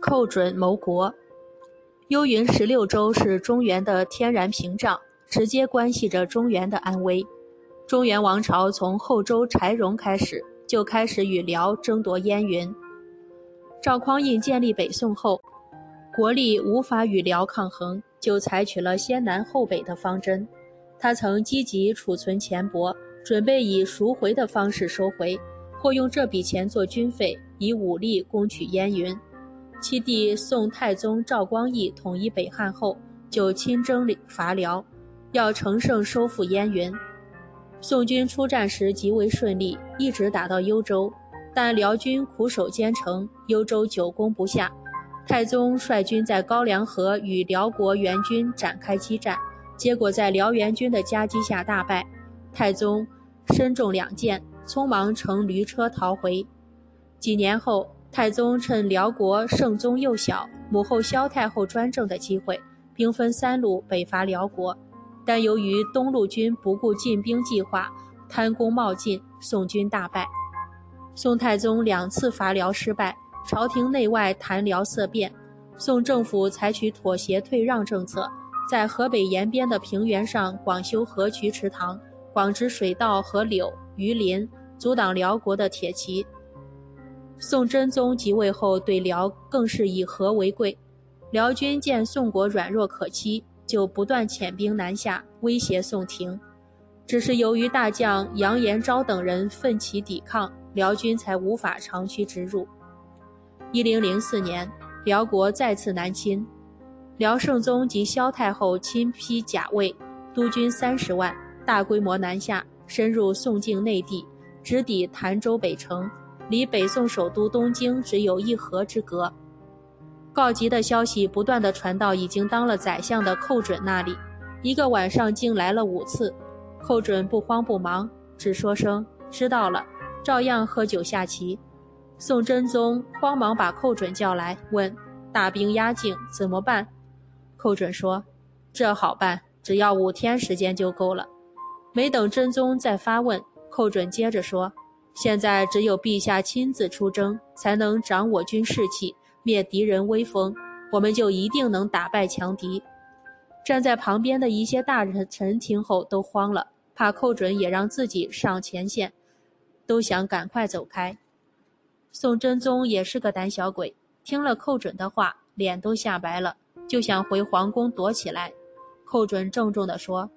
寇准谋国。幽云十六州是中原的天然屏障，直接关系着中原的安危。中原王朝从后周柴荣开始，就开始与辽争夺燕云。赵匡胤建立北宋后，国力无法与辽抗衡，就采取了先南后北的方针。他曾积极储存钱帛，准备以赎回的方式收回，或用这笔钱做军费，以武力攻取燕云。其弟宋太宗赵光义统一北汉后，就亲征伐辽，要乘胜收复燕云。宋军出战时极为顺利，一直打到幽州，但辽军苦守坚城，幽州久攻不下。太宗率军在高梁河与辽国援军展开激战，结果在辽援军的夹击下大败。太宗身中两箭，匆忙乘驴车逃回。几年后。太宗趁辽国圣宗幼小、母后萧太后专政的机会，兵分三路北伐辽国，但由于东路军不顾进兵计划，贪功冒进，宋军大败。宋太宗两次伐辽失败，朝廷内外谈辽色变，宋政府采取妥协退让政策，在河北沿边的平原上广修河渠池塘，广植水稻和柳、鱼林，阻挡辽国的铁骑。宋真宗即位后，对辽更是以和为贵。辽军见宋国软弱可欺，就不断遣兵南下，威胁宋廷。只是由于大将杨延昭等人奋起抵抗，辽军才无法长驱直入。一零零四年，辽国再次南侵，辽圣宗及萧太后亲批甲卫，督军三十万，大规模南下，深入宋境内地，直抵潭州北城。离北宋首都东京只有一河之隔，告急的消息不断的传到已经当了宰相的寇准那里，一个晚上竟来了五次。寇准不慌不忙，只说声知道了，照样喝酒下棋。宋真宗慌忙把寇准叫来，问：大兵压境怎么办？寇准说：这好办，只要五天时间就够了。没等真宗再发问，寇准接着说。现在只有陛下亲自出征，才能长我军士气，灭敌人威风，我们就一定能打败强敌。站在旁边的一些大臣臣听后都慌了，怕寇准也让自己上前线，都想赶快走开。宋真宗也是个胆小鬼，听了寇准的话，脸都吓白了，就想回皇宫躲起来。寇准郑重地说：“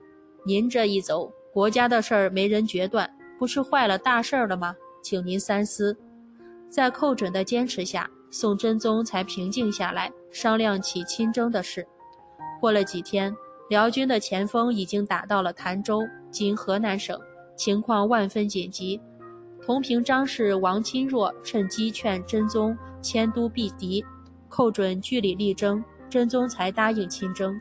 您这一走，国家的事儿没人决断。”不是坏了大事了吗？请您三思。在寇准的坚持下，宋真宗才平静下来，商量起亲征的事。过了几天，辽军的前锋已经打到了潭州（今河南省），情况万分紧急。同平章事王钦若趁机劝真宗迁都避敌，寇准据理力争，真宗才答应亲征。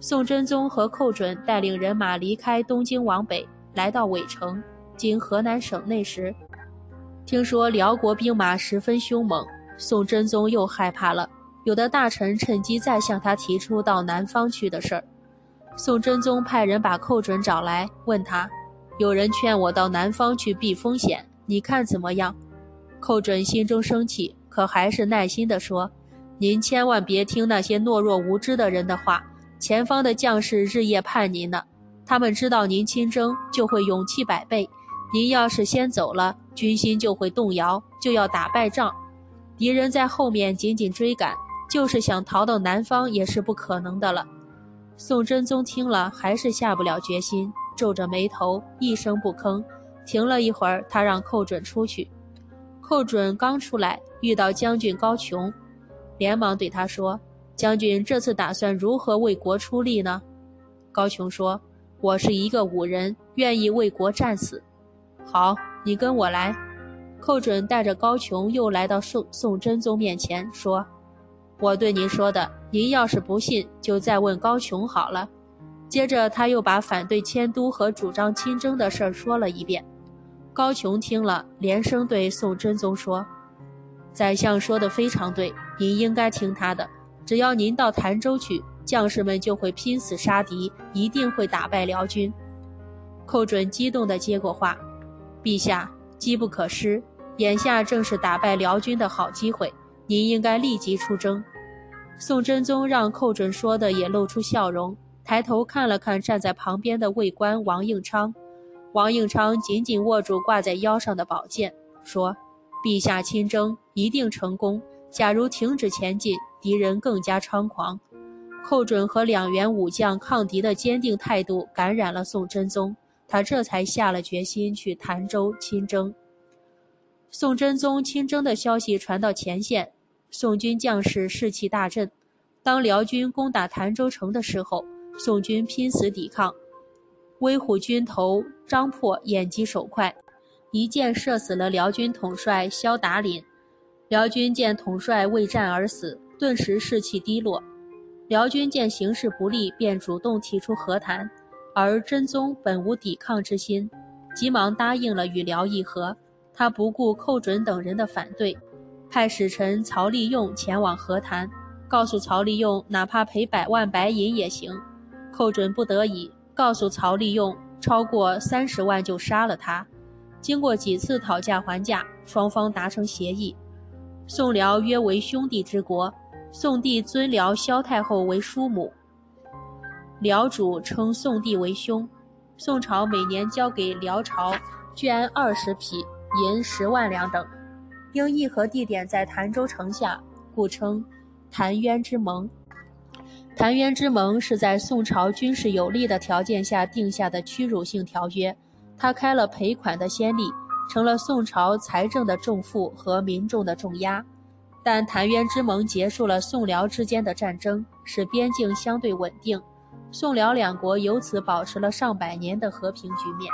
宋真宗和寇准带领人马离开东京往北。来到尾城，经河南省内时，听说辽国兵马十分凶猛，宋真宗又害怕了。有的大臣趁机再向他提出到南方去的事儿。宋真宗派人把寇准找来，问他：“有人劝我到南方去避风险，你看怎么样？”寇准心中生气，可还是耐心地说：“您千万别听那些懦弱无知的人的话，前方的将士日夜盼您呢。”他们知道您亲征，就会勇气百倍；您要是先走了，军心就会动摇，就要打败仗。敌人在后面紧紧追赶，就是想逃到南方也是不可能的了。宋真宗听了，还是下不了决心，皱着眉头，一声不吭。停了一会儿，他让寇准出去。寇准刚出来，遇到将军高琼，连忙对他说：“将军这次打算如何为国出力呢？”高琼说。我是一个武人，愿意为国战死。好，你跟我来。寇准带着高琼又来到宋宋真宗面前，说：“我对您说的，您要是不信，就再问高琼好了。”接着他又把反对迁都和主张亲征的事儿说了一遍。高琼听了，连声对宋真宗说：“宰相说的非常对，您应该听他的。只要您到潭州去。”将士们就会拼死杀敌，一定会打败辽军。寇准激动地接过话：“陛下，机不可失，眼下正是打败辽军的好机会。您应该立即出征。宋真宗让寇准说的也露出笑容，抬头看了看站在旁边的卫官王应昌。王应昌紧紧握住挂在腰上的宝剑，说：“陛下亲征一定成功。假如停止前进，敌人更加猖狂。”寇准和两员武将抗敌的坚定态度感染了宋真宗，他这才下了决心去潭州亲征。宋真宗亲征的消息传到前线，宋军将士士气大振。当辽军攻打潭州城的时候，宋军拼死抵抗。威虎军头张破眼疾手快，一箭射死了辽军统帅萧达林。辽军见统帅未战而死，顿时士气低落。辽军见形势不利，便主动提出和谈，而真宗本无抵抗之心，急忙答应了与辽议和。他不顾寇准等人的反对，派使臣曹利用前往和谈，告诉曹利用哪怕赔百万白银也行。寇准不得已，告诉曹利用超过三十万就杀了他。经过几次讨价还价，双方达成协议，宋辽约为兄弟之国。宋帝尊辽萧太后为叔母，辽主称宋帝为兄。宋朝每年交给辽朝绢二十匹、银十万两等。因议和地点在潭州城下，故称潭渊之盟。潭渊之盟是在宋朝军事有利的条件下定下的屈辱性条约，它开了赔款的先例，成了宋朝财政的重负和民众的重压。但澶渊之盟结束了宋辽之间的战争，使边境相对稳定，宋辽两国由此保持了上百年的和平局面。